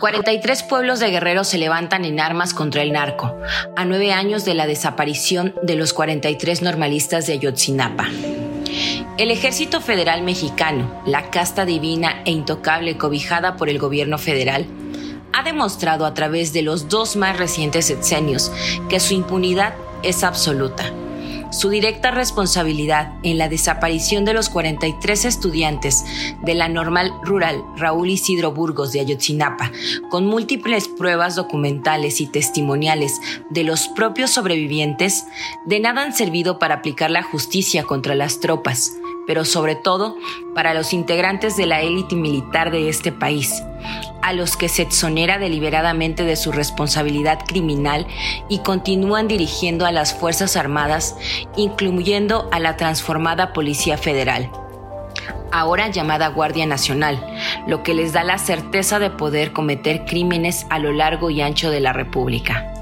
43 pueblos de Guerrero se levantan en armas contra el narco, a nueve años de la desaparición de los 43 normalistas de Ayotzinapa. El Ejército Federal Mexicano, la casta divina e intocable cobijada por el gobierno federal, ha demostrado a través de los dos más recientes sexenios que su impunidad es absoluta su directa responsabilidad en la desaparición de los 43 estudiantes de la normal rural Raúl Isidro Burgos de Ayotzinapa, con múltiples pruebas documentales y testimoniales de los propios sobrevivientes, de nada han servido para aplicar la justicia contra las tropas, pero sobre todo para los integrantes de la élite militar de este país, a los que se exonera deliberadamente de su responsabilidad criminal y continúan dirigiendo a las Fuerzas Armadas, incluyendo a la transformada Policía Federal ahora llamada Guardia Nacional, lo que les da la certeza de poder cometer crímenes a lo largo y ancho de la República.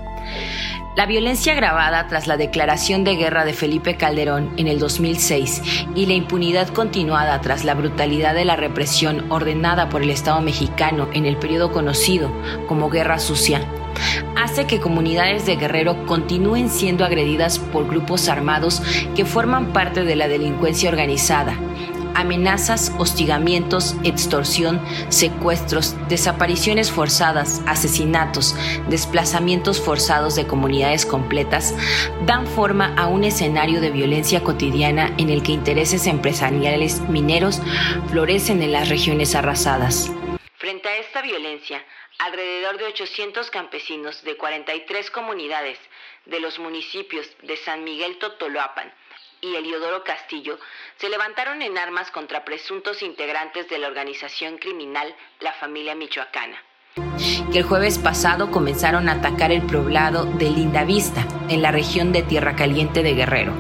La violencia agravada tras la declaración de guerra de Felipe Calderón en el 2006 y la impunidad continuada tras la brutalidad de la represión ordenada por el Estado mexicano en el periodo conocido como Guerra Sucia, hace que comunidades de Guerrero continúen siendo agredidas por grupos armados que forman parte de la delincuencia organizada amenazas, hostigamientos, extorsión, secuestros, desapariciones forzadas, asesinatos, desplazamientos forzados de comunidades completas, dan forma a un escenario de violencia cotidiana en el que intereses empresariales mineros florecen en las regiones arrasadas. Frente a esta violencia, alrededor de 800 campesinos de 43 comunidades de los municipios de San Miguel Totoloapan, y Eliodoro Castillo se levantaron en armas contra presuntos integrantes de la organización criminal La Familia Michoacana que el jueves pasado comenzaron a atacar el poblado de Lindavista, en la región de Tierra Caliente de Guerrero.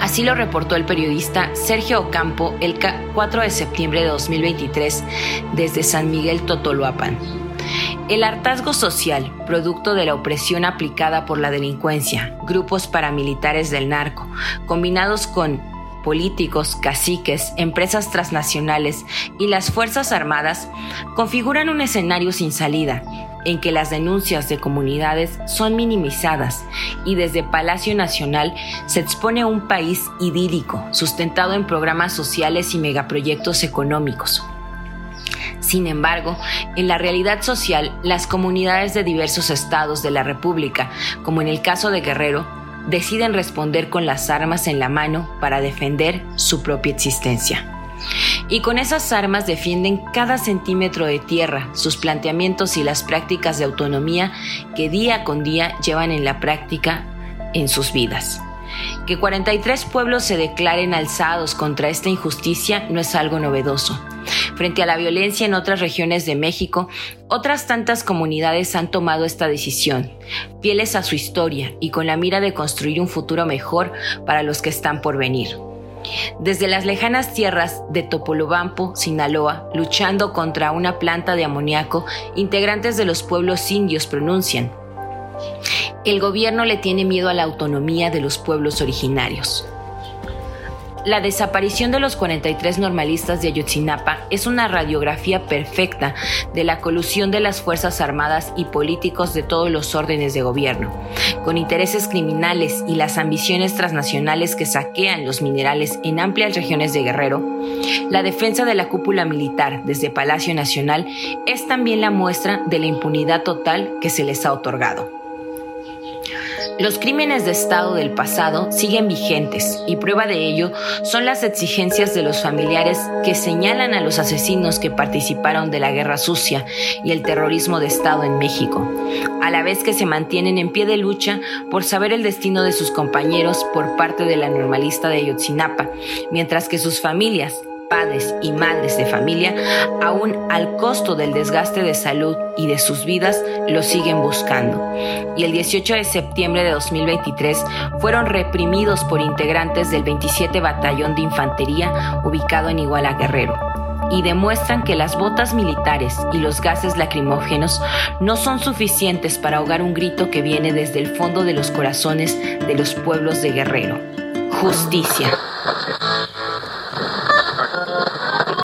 Así lo reportó el periodista Sergio Ocampo el 4 de septiembre de 2023 desde San Miguel Totoloapan. El hartazgo social, producto de la opresión aplicada por la delincuencia, grupos paramilitares del narco, combinados con políticos, caciques, empresas transnacionales y las Fuerzas Armadas, configuran un escenario sin salida, en que las denuncias de comunidades son minimizadas y desde Palacio Nacional se expone un país idílico, sustentado en programas sociales y megaproyectos económicos, sin embargo, en la realidad social, las comunidades de diversos estados de la República, como en el caso de Guerrero, deciden responder con las armas en la mano para defender su propia existencia. Y con esas armas defienden cada centímetro de tierra, sus planteamientos y las prácticas de autonomía que día con día llevan en la práctica en sus vidas. Que 43 pueblos se declaren alzados contra esta injusticia no es algo novedoso. Frente a la violencia en otras regiones de México, otras tantas comunidades han tomado esta decisión, fieles a su historia y con la mira de construir un futuro mejor para los que están por venir. Desde las lejanas tierras de Topolobampo, Sinaloa, luchando contra una planta de amoníaco, integrantes de los pueblos indios pronuncian, el gobierno le tiene miedo a la autonomía de los pueblos originarios. La desaparición de los 43 normalistas de Ayotzinapa es una radiografía perfecta de la colusión de las Fuerzas Armadas y políticos de todos los órdenes de gobierno, con intereses criminales y las ambiciones transnacionales que saquean los minerales en amplias regiones de Guerrero. La defensa de la cúpula militar desde Palacio Nacional es también la muestra de la impunidad total que se les ha otorgado. Los crímenes de Estado del pasado siguen vigentes y prueba de ello son las exigencias de los familiares que señalan a los asesinos que participaron de la guerra sucia y el terrorismo de Estado en México, a la vez que se mantienen en pie de lucha por saber el destino de sus compañeros por parte de la normalista de Ayotzinapa, mientras que sus familias, padres y madres de familia, aún al costo del desgaste de salud y de sus vidas, lo siguen buscando. Y el 18 de septiembre de 2023 fueron reprimidos por integrantes del 27 Batallón de Infantería ubicado en Iguala Guerrero y demuestran que las botas militares y los gases lacrimógenos no son suficientes para ahogar un grito que viene desde el fondo de los corazones de los pueblos de Guerrero. Justicia.